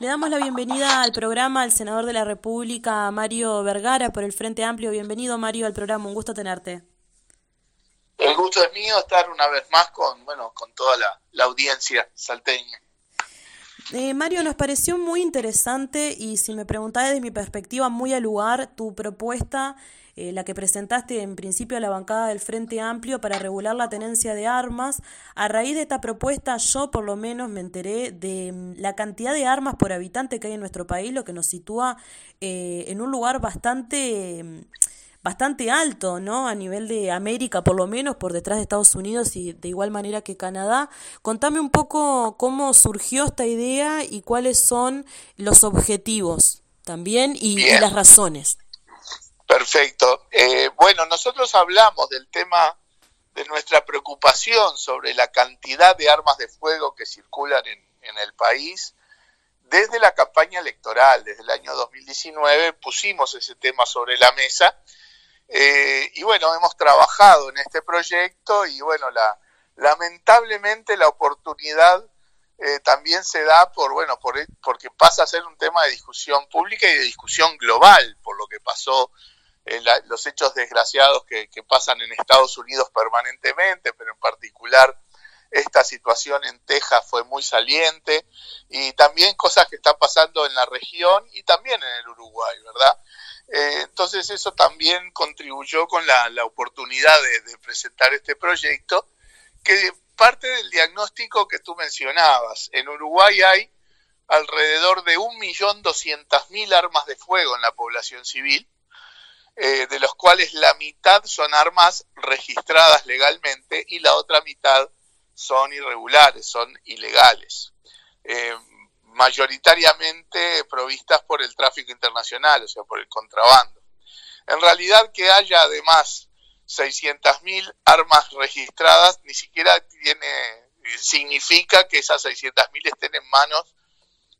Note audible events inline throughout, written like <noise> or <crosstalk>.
Le damos la bienvenida al programa al senador de la República, Mario Vergara, por el Frente Amplio. Bienvenido, Mario, al programa. Un gusto tenerte. El gusto es mío estar una vez más con, bueno, con toda la, audiencia salteña. Eh, Mario, nos pareció muy interesante y si me preguntás desde mi perspectiva, muy al lugar tu propuesta eh, la que presentaste en principio a la bancada del Frente Amplio para regular la tenencia de armas. A raíz de esta propuesta yo por lo menos me enteré de mm, la cantidad de armas por habitante que hay en nuestro país, lo que nos sitúa eh, en un lugar bastante mm, bastante alto, ¿no? A nivel de América, por lo menos, por detrás de Estados Unidos y de igual manera que Canadá. Contame un poco cómo surgió esta idea y cuáles son los objetivos también y las razones. Perfecto. Eh, bueno, nosotros hablamos del tema de nuestra preocupación sobre la cantidad de armas de fuego que circulan en, el país. Desde la campaña electoral, desde el año 2019, pusimos ese tema sobre la mesa eh, y bueno, hemos trabajado en este proyecto y bueno, la, lamentablemente la oportunidad eh, también se da por bueno por, porque pasa a ser un tema de discusión pública y de discusión global por lo que pasó los hechos desgraciados que, pasan en Estados Unidos permanentemente, pero en particular esta situación en Texas fue muy saliente y también cosas que están pasando en la región y también en el Uruguay, ¿verdad? Eh, entonces eso también contribuyó con la, oportunidad de, presentar este proyecto, que parte del diagnóstico que tú mencionabas. En Uruguay hay alrededor de 1.200.000 armas de fuego en la población civil, eh, de los cuales la mitad son armas registradas legalmente y la otra mitad son irregulares, son ilegales, eh, mayoritariamente provistas por el tráfico internacional, o sea, por el contrabando. En realidad que haya además 600.000 armas registradas ni siquiera tiene significa que esas 600.000 estén en manos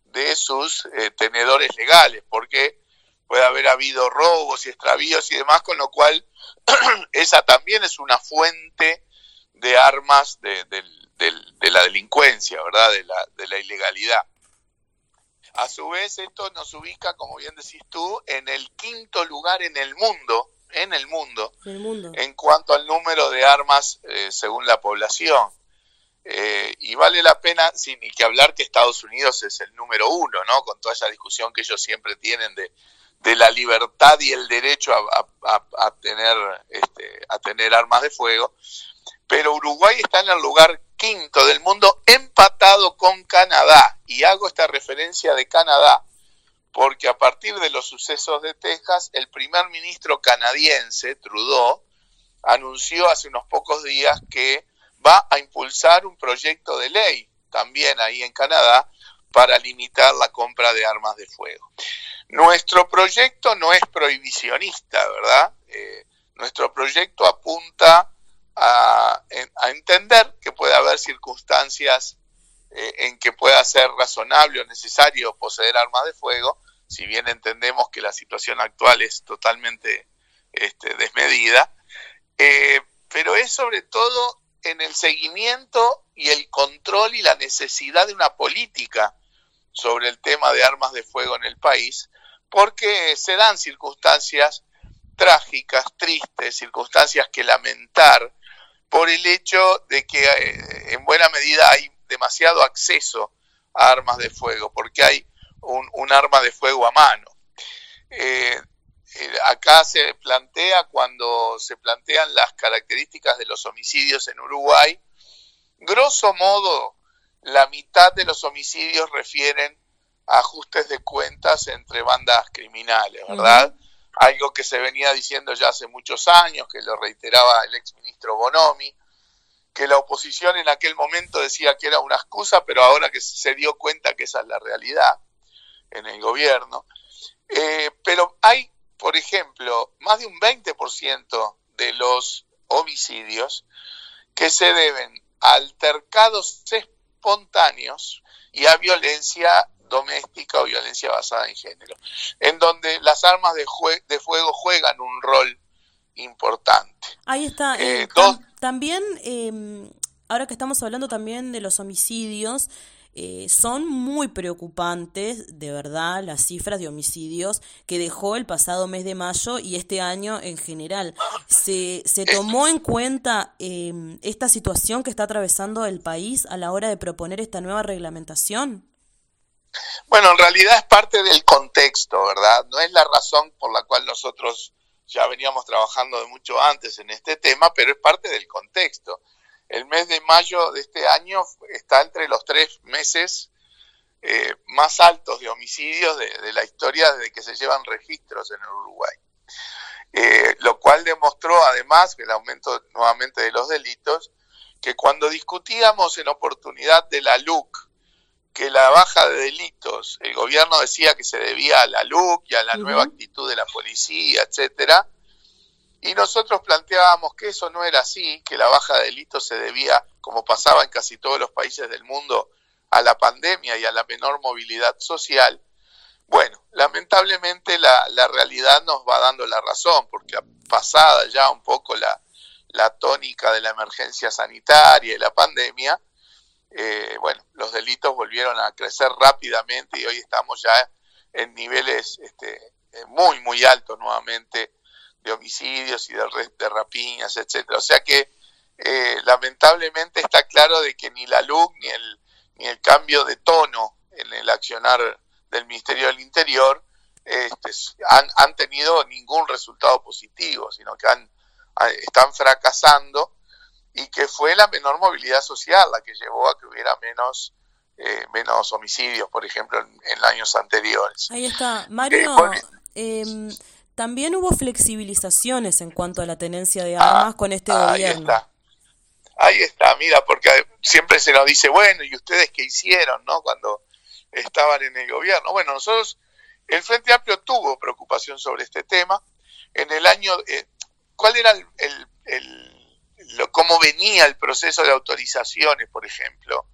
de sus eh, tenedores legales, porque puede haber habido robos y extravíos y demás, con lo cual <clears throat> esa también es una fuente de armas de, la delincuencia, ¿verdad? De la, de la ilegalidad. A su vez, esto nos ubica, como bien decís tú, en el quinto lugar en el mundo, en el mundo, en cuanto al número de armas eh, según la población. Eh, y vale la pena, sin ni que hablar que Estados Unidos es el número uno, ¿no? Con toda esa discusión que ellos siempre tienen de, de la libertad y el derecho a, tener, este, a tener armas de fuego. Pero Uruguay está en el lugar quinto del mundo empatado con Canadá. Y hago esta referencia de Canadá porque a partir de los sucesos de Texas, el primer ministro canadiense, Trudeau, anunció hace unos pocos días que va a impulsar un proyecto de ley también ahí en Canadá para limitar la compra de armas de fuego. Nuestro proyecto no es prohibicionista, ¿verdad? Eh, nuestro proyecto apunta a, entender que puede haber circunstancias eh, en que pueda ser razonable o necesario poseer armas de fuego, si bien entendemos que la situación actual es totalmente este, desmedida, eh, pero es sobre todo en el seguimiento y el control y la necesidad de una política sobre el tema de armas de fuego en el país, porque se dan circunstancias trágicas, tristes, circunstancias que lamentar por el hecho de que eh, en buena medida hay demasiado acceso a armas de fuego, porque hay un, arma de fuego a mano. Eh, eh, acá se plantea, cuando se plantean las características de los homicidios en Uruguay, grosso modo la mitad de los homicidios refieren a ajustes de cuentas entre bandas criminales, ¿verdad? Algo que se venía diciendo ya hace muchos años, que lo reiteraba el exministro Bonomi, que la oposición en aquel momento decía que era una excusa, pero ahora que se dio cuenta que esa es la realidad en el gobierno. Eh, pero hay, por ejemplo, más de un 20% de los homicidios que se deben a altercados espontáneos y a violencia doméstica o violencia basada en género, en donde las armas de, de fuego juegan un rol importante. Ahí está. Eh, también, em, ahora que estamos hablando también de los homicidios, eh, son muy preocupantes, de verdad, las cifras de homicidios que dejó el pasado mes de mayo y este año en general. ¿Se, se tomó en cuenta em, esta situación que está atravesando el país a la hora de proponer esta nueva reglamentación? Bueno, en realidad es parte del contexto, ¿verdad? No es la razón por la cual nosotros ya veníamos trabajando de mucho antes en este tema, pero es parte del contexto. El mes de mayo de este año está entre los tres meses eh, más altos de homicidios de, la historia desde que se llevan registros en el Uruguay. Eh, lo cual demostró además el aumento nuevamente de los delitos, que cuando discutíamos en oportunidad de la LUC que la baja de delitos, el gobierno decía que se debía a la LUC y a la nueva actitud de la policía, etcétera, y nosotros planteábamos que eso no era así, que la baja de delitos se debía, como pasaba en casi todos los países del mundo, a la pandemia y a la menor movilidad social. Bueno, lamentablemente la, la realidad nos va dando la razón, porque pasada ya un poco la, la tónica de la emergencia sanitaria y la pandemia, eh, bueno, los delitos volvieron a crecer rápidamente y hoy estamos ya en niveles este, eh, muy, muy altos nuevamente de homicidios y de, de rapiñas, etcétera. O sea que eh, lamentablemente está claro de que ni la luz ni el, ni el cambio de tono en el accionar del Ministerio del Interior este, han, han, tenido ningún resultado positivo, sino que han, están fracasando y que fue la menor movilidad social la que llevó a que hubiera menos eh, menos homicidios, por ejemplo, en, años anteriores. Ahí está. Mario, eh, em, también hubo flexibilizaciones en cuanto a la tenencia de armas ah, con este ahí gobierno. Está. Ahí está, mira, porque siempre se nos dice, bueno, ¿y ustedes qué hicieron, no? Cuando estaban en el gobierno. Bueno, nosotros, el Frente Amplio tuvo preocupación sobre este tema. En el año, eh, ¿cuál era el, el cómo venía el proceso de autorizaciones, por ejemplo,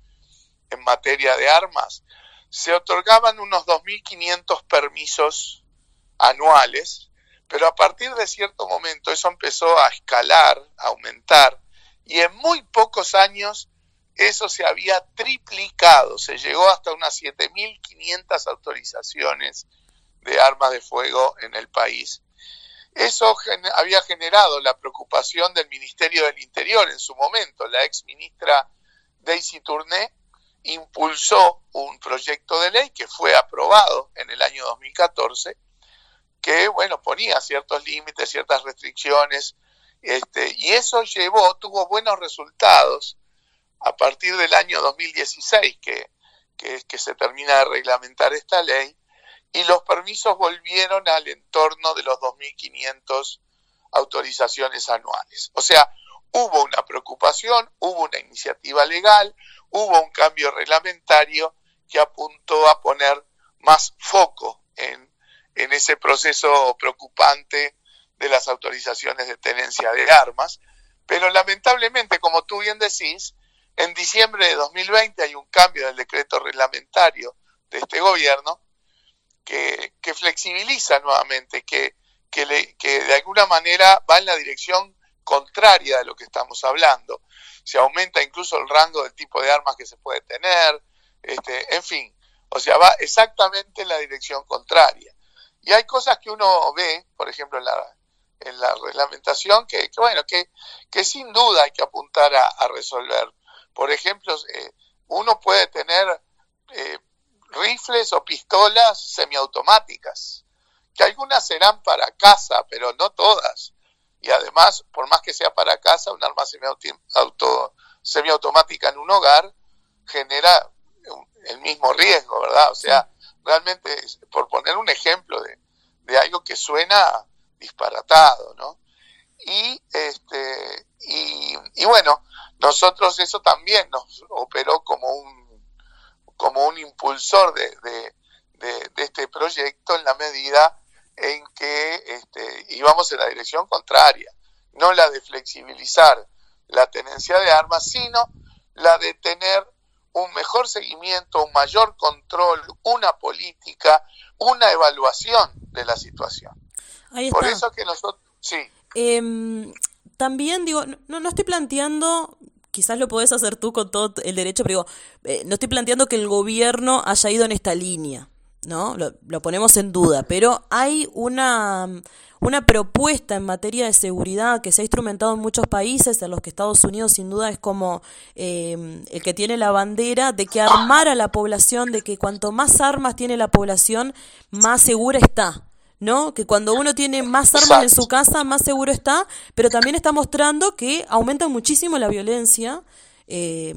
en materia de armas, se otorgaban unos 2.500 permisos anuales, pero a partir de cierto momento eso empezó a escalar, a aumentar, y en muy pocos años eso se había triplicado, se llegó hasta unas 7.500 autorizaciones de armas de fuego en el país. Eso había generado la preocupación del Ministerio del Interior en su momento. La ex ministra Daisy Tourné impulsó un proyecto de ley que fue aprobado en el año 2014 que, bueno, ponía ciertos límites, ciertas restricciones, este, y eso llevó, tuvo buenos resultados a partir del año 2016 que, que, que se termina de reglamentar esta ley, y los permisos volvieron al entorno de los 2.500 autorizaciones anuales. O sea, hubo una preocupación, hubo una iniciativa legal, hubo un cambio reglamentario que apuntó a poner más foco en, en ese proceso preocupante de las autorizaciones de tenencia de armas, pero lamentablemente, como tú bien decís, en diciembre de 2020 hay un cambio del decreto reglamentario de este gobierno que, flexibiliza nuevamente, que, que, de alguna manera va en la dirección contraria de lo que estamos hablando. Se aumenta incluso el rango del tipo de armas que se puede tener, este, en fin, o sea, va exactamente en la dirección contraria. Y hay cosas que uno ve, por ejemplo, en la, en la reglamentación, que, bueno, que, que sin duda hay que apuntar a, resolver. Por ejemplo, eh, uno puede tener eh, rifles o pistolas semiautomáticas, que algunas serán para casa, pero no todas. Y además, por más que sea para casa, un arma semiautomática en un hogar genera el mismo riesgo, ¿verdad? O sea, realmente, por poner un ejemplo de, de algo que suena disparatado, ¿no? Y, este, y, y bueno, nosotros eso también nos operó como un como un impulsor de, este proyecto en la medida en que este, íbamos en la dirección contraria, no la de flexibilizar la tenencia de armas, sino la de tener un mejor seguimiento, un mayor control, una política, una evaluación de la situación. Por eso que nosotros, sí. Em, también digo, no, no estoy planteando quizás lo podés hacer tú con todo el derecho, pero digo, eh, no estoy planteando que el gobierno haya ido en esta línea, ¿no? Lo, lo ponemos en duda, pero hay una una propuesta en materia de seguridad que se ha instrumentado en muchos países, en los que Estados Unidos sin duda es como eh, el que tiene la bandera, de que armar a la población, de que cuanto más armas tiene la población, más segura está. ¿no? Que cuando uno tiene más armas en su casa, más seguro está, pero también está mostrando que aumenta muchísimo la violencia eh,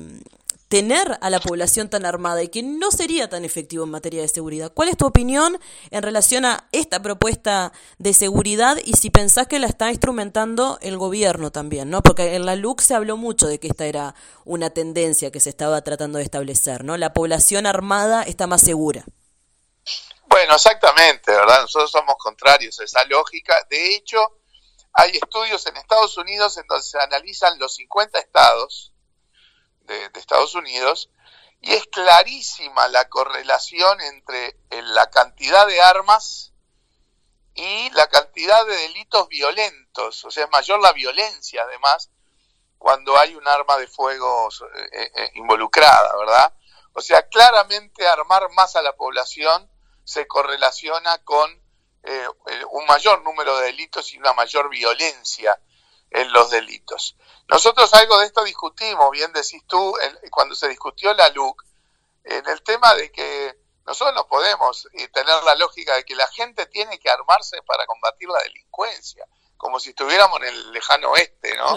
tener a la población tan armada y que no sería tan efectivo en materia de seguridad. ¿Cuál es tu opinión en relación a esta propuesta de seguridad y si pensás que la está instrumentando el gobierno también, ¿no? Porque en la LUC se habló mucho de que esta era una tendencia que se estaba tratando de establecer, ¿no? La población armada está más segura. Bueno, exactamente, ¿verdad? Nosotros somos contrarios a esa lógica. De hecho, hay estudios en Estados Unidos en donde se analizan los 50 estados de, Estados Unidos, y es clarísima la correlación entre la cantidad de armas y la cantidad de delitos violentos, o sea, es mayor la violencia además cuando hay un arma de fuego eh, eh, involucrada, ¿verdad? O sea, claramente armar más a la población se correlaciona con eh, un mayor número de delitos y una mayor violencia en los delitos. Nosotros algo de esto discutimos, bien decís tú, cuando se discutió la LUC, en el tema de que nosotros no podemos eh, tener la lógica de que la gente tiene que armarse para combatir la delincuencia, como si estuviéramos en el lejano oeste, ¿no?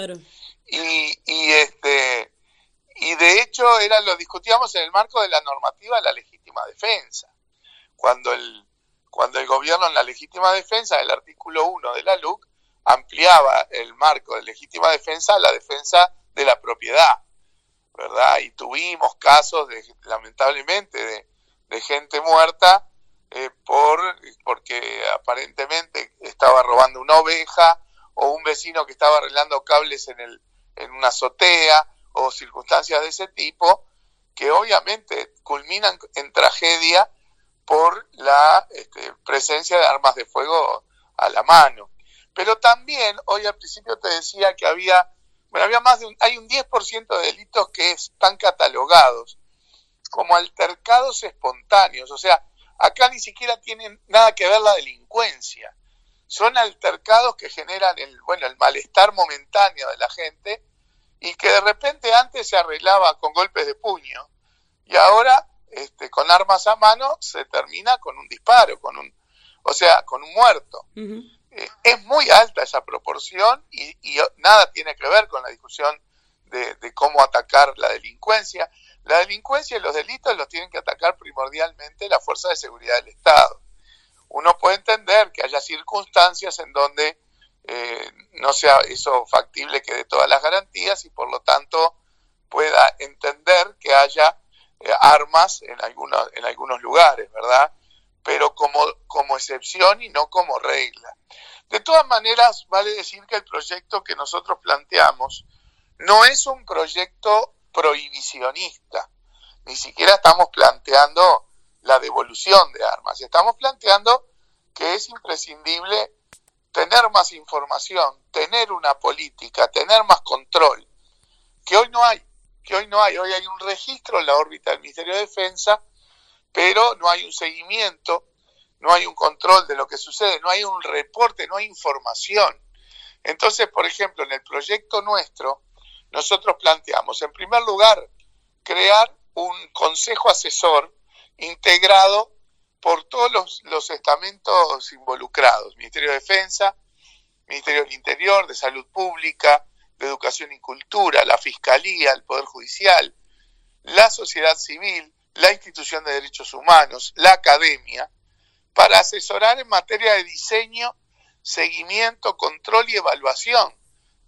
Y, y, este y de hecho era lo discutíamos en el marco de la normativa de la legítima defensa. Cuando el cuando el gobierno en la legítima defensa, el artículo 1 de la LUC, ampliaba el marco de legítima defensa a la defensa de la propiedad, ¿verdad? Y tuvimos casos, de, lamentablemente, de, gente muerta eh, por porque aparentemente estaba robando una oveja o un vecino que estaba arreglando cables en, el, en una azotea o circunstancias de ese tipo que obviamente culminan en tragedia por la este, presencia de armas de fuego a la mano. Pero también, hoy al principio te decía que había, bueno, había más de un, hay un 10% de delitos que están catalogados como altercados espontáneos, o sea, acá ni siquiera tienen nada que ver la delincuencia. Son altercados que generan el, bueno, el malestar momentáneo de la gente y que de repente antes se arreglaba con golpes de puño y ahora este, con armas a mano se termina con un disparo, con un, o sea, con un muerto. Eh, es muy alta esa proporción y, nada tiene que ver con la discusión de, cómo atacar la delincuencia. La delincuencia y los delitos los tienen que atacar primordialmente la fuerza de seguridad del Estado. Uno puede entender que haya circunstancias en donde eh, no sea eso factible que dé todas las garantías y por lo tanto pueda entender que haya eh, armas en algunos, en algunos lugares, ¿verdad? Pero como, como excepción y no como regla. De todas maneras, vale decir que el proyecto que nosotros planteamos no es un proyecto prohibicionista, ni siquiera estamos planteando la devolución de armas, estamos planteando que es imprescindible tener más información, tener una política, tener más control, que hoy no hay, que hoy no hay, hoy hay un registro en la órbita del Ministerio de Defensa, pero no hay un seguimiento, no hay un control de lo que sucede, no hay un reporte, no hay información. Entonces, por ejemplo, en el proyecto nuestro, nosotros planteamos, en primer lugar, crear un consejo asesor integrado por todos los, estamentos involucrados, Ministerio de Defensa, Ministerio del Interior, de Salud Pública, de Educación y Cultura, la Fiscalía, el Poder Judicial, la sociedad civil, la institución de derechos humanos, la academia, para asesorar en materia de diseño, seguimiento, control y evaluación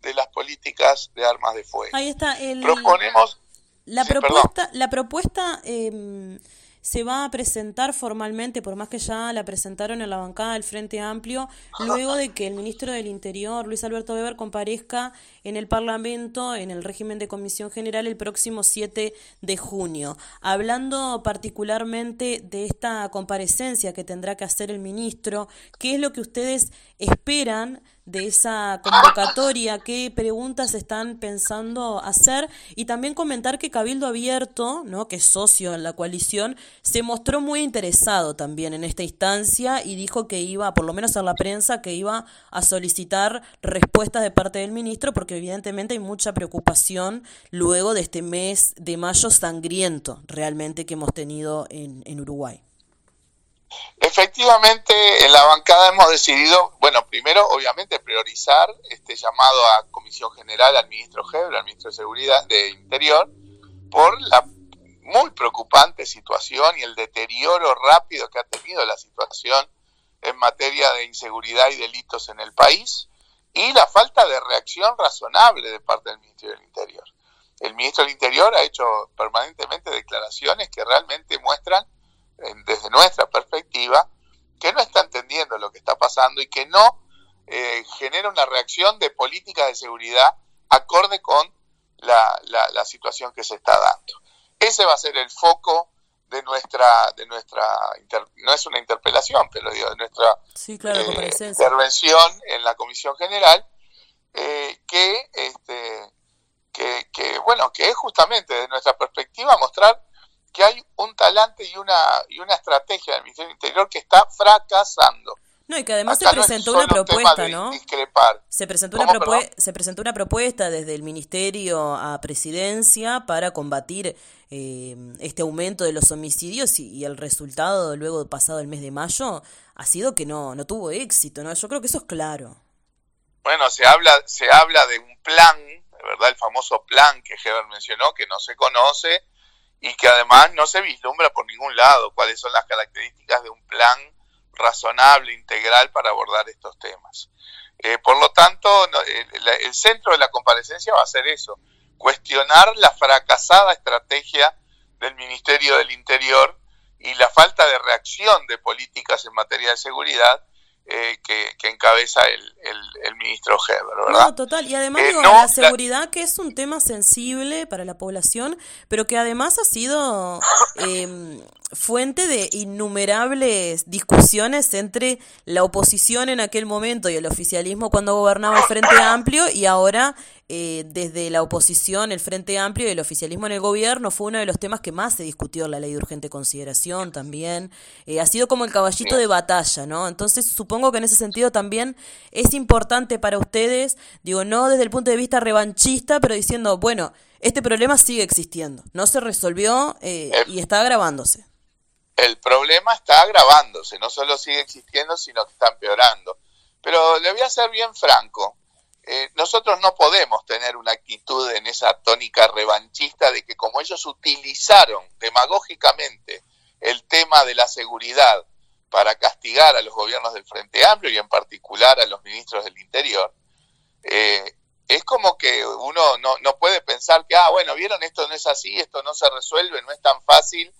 de las políticas de armas de fuego. Ahí está. El, Proponemos. La propuesta, la propuesta em, se va a presentar formalmente, por más que ya la presentaron en la bancada del Frente Amplio, luego de que el ministro del Interior, Luis Alberto Weber, comparezca en el Parlamento en el régimen de comisión general el próximo 7 de junio. Hablando particularmente de esta comparecencia que tendrá que hacer el ministro, ¿qué es lo que ustedes esperan de esa convocatoria, qué preguntas están pensando hacer y también comentar que Cabildo Abierto, ¿no? que es socio en la coalición, se mostró muy interesado también en esta instancia y dijo que iba, por lo menos a la prensa, que iba a solicitar respuestas de parte del ministro porque evidentemente hay mucha preocupación luego de este mes de mayo sangriento realmente que hemos tenido en, en Uruguay. Efectivamente, en la bancada hemos decidido, bueno, primero, obviamente, priorizar este llamado a Comisión General al ministro Heber, al ministro de Seguridad de Interior, por la muy preocupante situación y el deterioro rápido que ha tenido la situación en materia de inseguridad y delitos en el país y la falta de reacción razonable de parte del Ministerio del Interior. El ministro del Interior ha hecho permanentemente declaraciones que realmente muestran desde nuestra perspectiva, que no está entendiendo lo que está pasando y que no eh, genera una reacción de política de seguridad acorde con la, la, situación que se está dando. Ese va a ser el foco de nuestra, de nuestra no es una interpelación, pero digo, de nuestra eh, intervención en la Comisión General, eh, que, este, que, que, bueno, que es justamente de nuestra perspectiva mostrar que hay un talante y una, y una estrategia del Ministerio del Interior que está fracasando. No, y que además se presentó una propuesta, ¿no? Se presentó una, se presentó una propuesta desde el Ministerio a Presidencia para combatir eh, este aumento de los homicidios y, el resultado luego pasado el mes de mayo ha sido que no, no tuvo éxito, ¿no? Yo creo que eso es claro. Bueno, se habla, se habla de un plan, ¿verdad? El famoso plan que Heber mencionó, que no se conoce, y que además no se vislumbra por ningún lado cuáles son las características de un plan razonable, integral para abordar estos temas. Eh, por lo tanto, el, centro de la comparecencia va a ser eso, cuestionar la fracasada estrategia del Ministerio del Interior y la falta de reacción de políticas en materia de seguridad eh, que, encabeza el, el, ministro Heber, ¿verdad? No, total. Y además, eh, la seguridad, que es un tema sensible para la población, pero que además ha sido <laughs> em, fuente de innumerables discusiones entre la oposición en aquel momento y el oficialismo cuando gobernaba el Frente Amplio y ahora eh, desde la oposición, el Frente Amplio y el oficialismo en el gobierno fue uno de los temas que más se discutió en la ley de urgente consideración también. Eh, ha sido como el caballito de batalla, ¿no? Entonces supongo que en ese sentido también es importante para ustedes, digo, no desde el punto de vista revanchista, pero diciendo, bueno, este problema sigue existiendo, no se resolvió eh, y está agravándose. El problema está agravándose, no solo sigue existiendo, sino que está empeorando. Pero le voy a ser bien franco, eh, nosotros no podemos tener una actitud en esa tónica revanchista de que como ellos utilizaron demagógicamente el tema de la seguridad para castigar a los gobiernos del Frente Amplio y en particular a los ministros del Interior, eh, es como que uno no, no puede pensar que, ah, bueno, vieron, esto no es así, esto no se resuelve, no es tan fácil,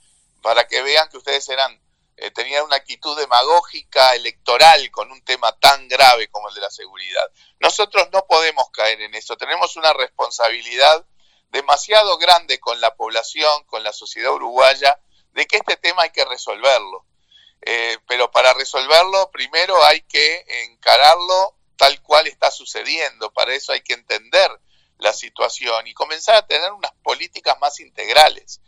para que vean que ustedes eran eh, tenían una actitud demagógica electoral con un tema tan grave como el de la seguridad. Nosotros no podemos caer en eso, tenemos una responsabilidad demasiado grande con la población, con la sociedad uruguaya, de que este tema hay que resolverlo. Eh, pero para resolverlo, primero hay que encararlo tal cual está sucediendo. Para eso hay que entender la situación y comenzar a tener unas políticas más integrales.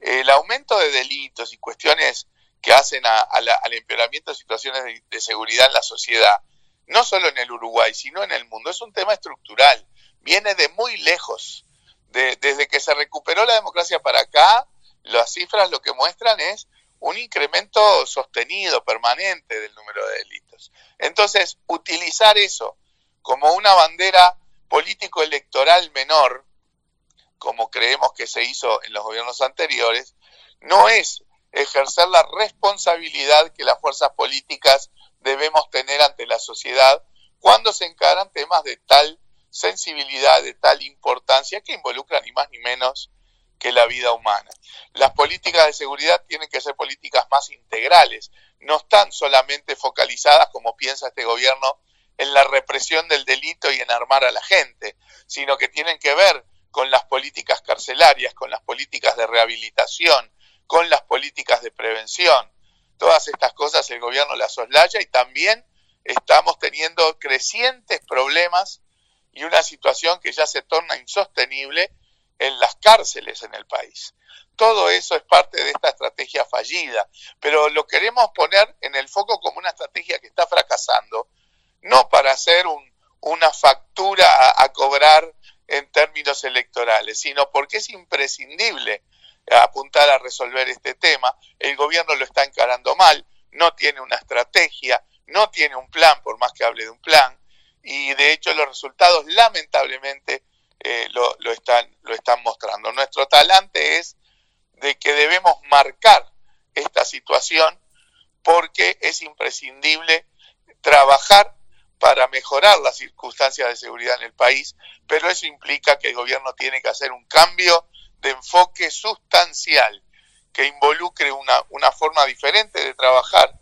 El aumento de delitos y cuestiones que hacen al empeoramiento de situaciones de, seguridad en la sociedad, no solo en el Uruguay, sino en el mundo. Es un tema estructural, viene de muy lejos. desde que se recuperó la democracia para acá, las cifras lo que muestran es un incremento sostenido, permanente del número de delitos. Entonces, utilizar eso como una bandera político-electoral menor, como creemos que se hizo en los gobiernos anteriores, no es ejercer la responsabilidad que las fuerzas políticas debemos tener ante la sociedad cuando se encaran temas de tal sensibilidad, de tal importancia que involucran ni más ni menos que la vida humana. Las políticas de seguridad tienen que ser políticas más integrales, no están solamente focalizadas, como piensa este gobierno, en la represión del delito y en armar a la gente, sino que tienen que ver con las políticas carcelarias, con las políticas de rehabilitación, con las políticas de prevención. Todas estas cosas el gobierno las soslaya y también estamos teniendo crecientes problemas y una situación que ya se torna insostenible en las cárceles en el país. Todo eso es parte de esta estrategia fallida, pero lo queremos poner en el foco como una estrategia que está fracasando, no para hacer una factura a, cobrar en términos electorales, sino porque es imprescindible apuntar a resolver este tema. El gobierno lo está encarando mal, no tiene una estrategia, no tiene un plan, por más que hable de un plan, y de hecho los resultados lamentablemente eh, lo, lo, están, lo están mostrando. Nuestro talante es de que debemos marcar esta situación porque es imprescindible trabajar para mejorar las circunstancias de seguridad en el país, pero eso implica que el gobierno tiene que hacer un cambio de enfoque sustancial que involucre una, una forma diferente de trabajar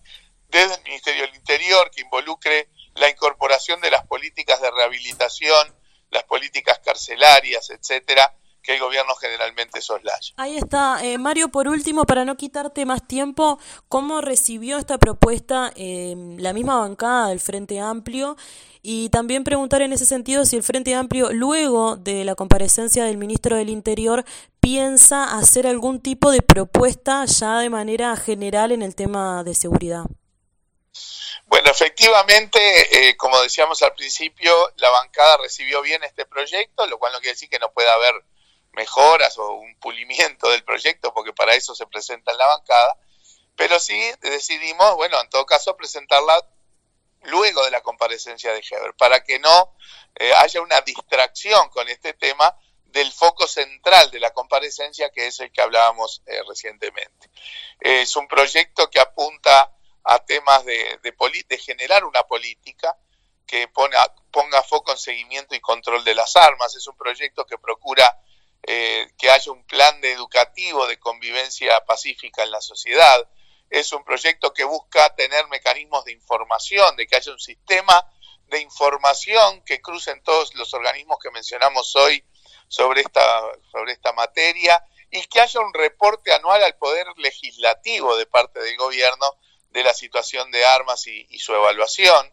desde el Ministerio del Interior, que involucre la incorporación de las políticas de rehabilitación, las políticas carcelarias, etcétera, que el gobierno generalmente soslaya. Ahí está. Eh, Mario, por último, para no quitarte más tiempo, ¿cómo recibió esta propuesta eh, la misma bancada del Frente Amplio? Y también preguntar en ese sentido si el Frente Amplio, luego de la comparecencia del ministro del Interior, piensa hacer algún tipo de propuesta ya de manera general en el tema de seguridad. Bueno, efectivamente, eh, como decíamos al principio, la bancada recibió bien este proyecto, lo cual no quiere decir que no pueda haber mejoras o un pulimiento del proyecto, porque para eso se presenta en la bancada, pero sí decidimos, bueno, en todo caso, presentarla luego de la comparecencia de Heber, para que no eh, haya una distracción con este tema del foco central de la comparecencia, que es el que hablábamos eh, recientemente. es un proyecto que apunta a temas de, de, generar una política que pone, ponga foco en seguimiento y control de las armas. Es un proyecto que procura eh, que haya un plan de educativo de convivencia pacífica en la sociedad. Es un proyecto que busca tener mecanismos de información, de que haya un sistema de información que crucen todos los organismos que mencionamos hoy sobre esta, sobre esta materia y que haya un reporte anual al Poder Legislativo de parte del gobierno de la situación de armas y, su evaluación.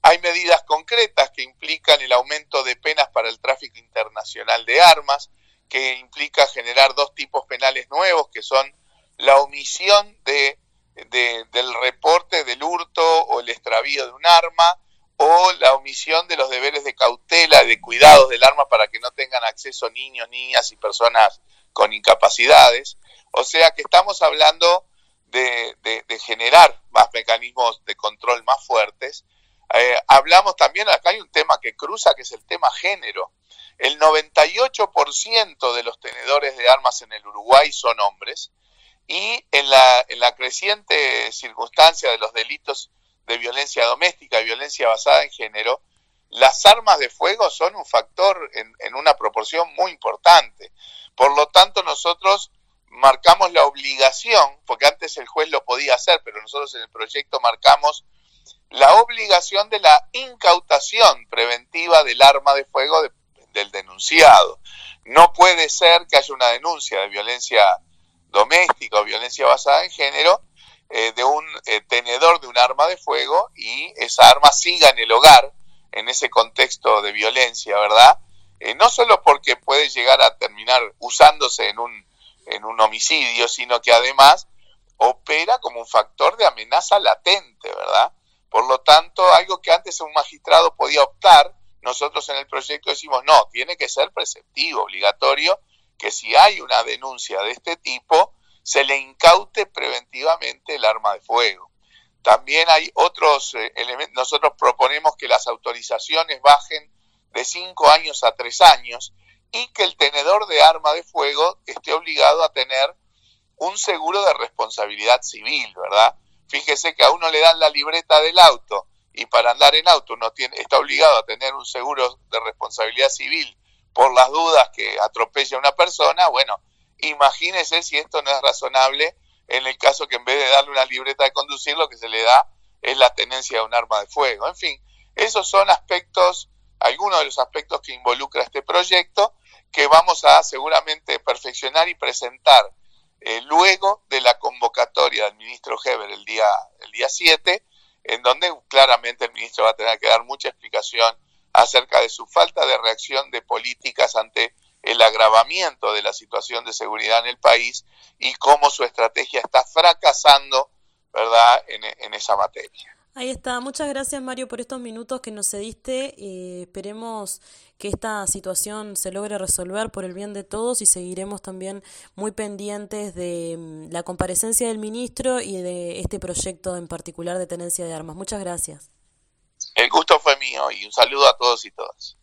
Hay medidas concretas que implican el aumento de penas para el tráfico internacional de armas, que implica generar dos tipos penales nuevos, que son la omisión de, del reporte del hurto o el extravío de un arma, o la omisión de los deberes de cautela de cuidados del arma para que no tengan acceso niños, niñas y personas con incapacidades. O sea que estamos hablando de, generar más mecanismos de control más fuertes. Eh, hablamos también, acá hay un tema que cruza, que es el tema género. El 98% de los tenedores de armas en el Uruguay son hombres y en la, en la creciente circunstancia de los delitos de violencia doméstica y violencia basada en género, las armas de fuego son un factor en, en una proporción muy importante. Por lo tanto, nosotros marcamos la obligación, porque antes el juez lo podía hacer, pero nosotros en el proyecto marcamos la obligación de la incautación preventiva del arma de fuego de, del denunciado. No puede ser que haya una denuncia de violencia doméstica o violencia basada en género eh, de un eh, tenedor de un arma de fuego y esa arma siga en el hogar en ese contexto de violencia, ¿verdad? Eh, no solo porque puede llegar a terminar usándose en un, en un homicidio, sino que además opera como un factor de amenaza latente, ¿verdad? Por lo tanto, algo que antes un magistrado podía optar, nosotros en el proyecto decimos, no, tiene que ser preceptivo, obligatorio, que si hay una denuncia de este tipo, se le incaute preventivamente el arma de fuego. También hay otros eh, elementos, nosotros proponemos que las autorizaciones bajen de cinco años a tres años y que el tenedor de arma de fuego esté obligado a tener un seguro de responsabilidad civil, ¿verdad? Fíjese que a uno le dan la libreta del auto y para andar en auto uno tiene, está obligado a tener un seguro de responsabilidad civil por las dudas que atropella a una persona, bueno, imagínese si esto no es razonable en el caso que en vez de darle una libreta de conducir, lo que se le da es la tenencia de un arma de fuego. En fin, esos son aspectos, algunos de los aspectos que involucra este proyecto, que vamos a seguramente perfeccionar y presentar eh, luego de la convocatoria del ministro Heber el día, el día 7, en donde claramente el ministro va a tener que dar mucha explicación acerca de su falta de reacción de políticas ante el agravamiento de la situación de seguridad en el país y cómo su estrategia está fracasando, ¿verdad?, en, esa materia. Ahí está. Muchas gracias, Mario, por estos minutos que nos cediste. Eh, esperemos que esta situación se logre resolver por el bien de todos y seguiremos también muy pendientes de mm, la comparecencia del ministro y de este proyecto en particular de tenencia de armas. Muchas gracias. El gusto fue mío y un saludo a todos y todas.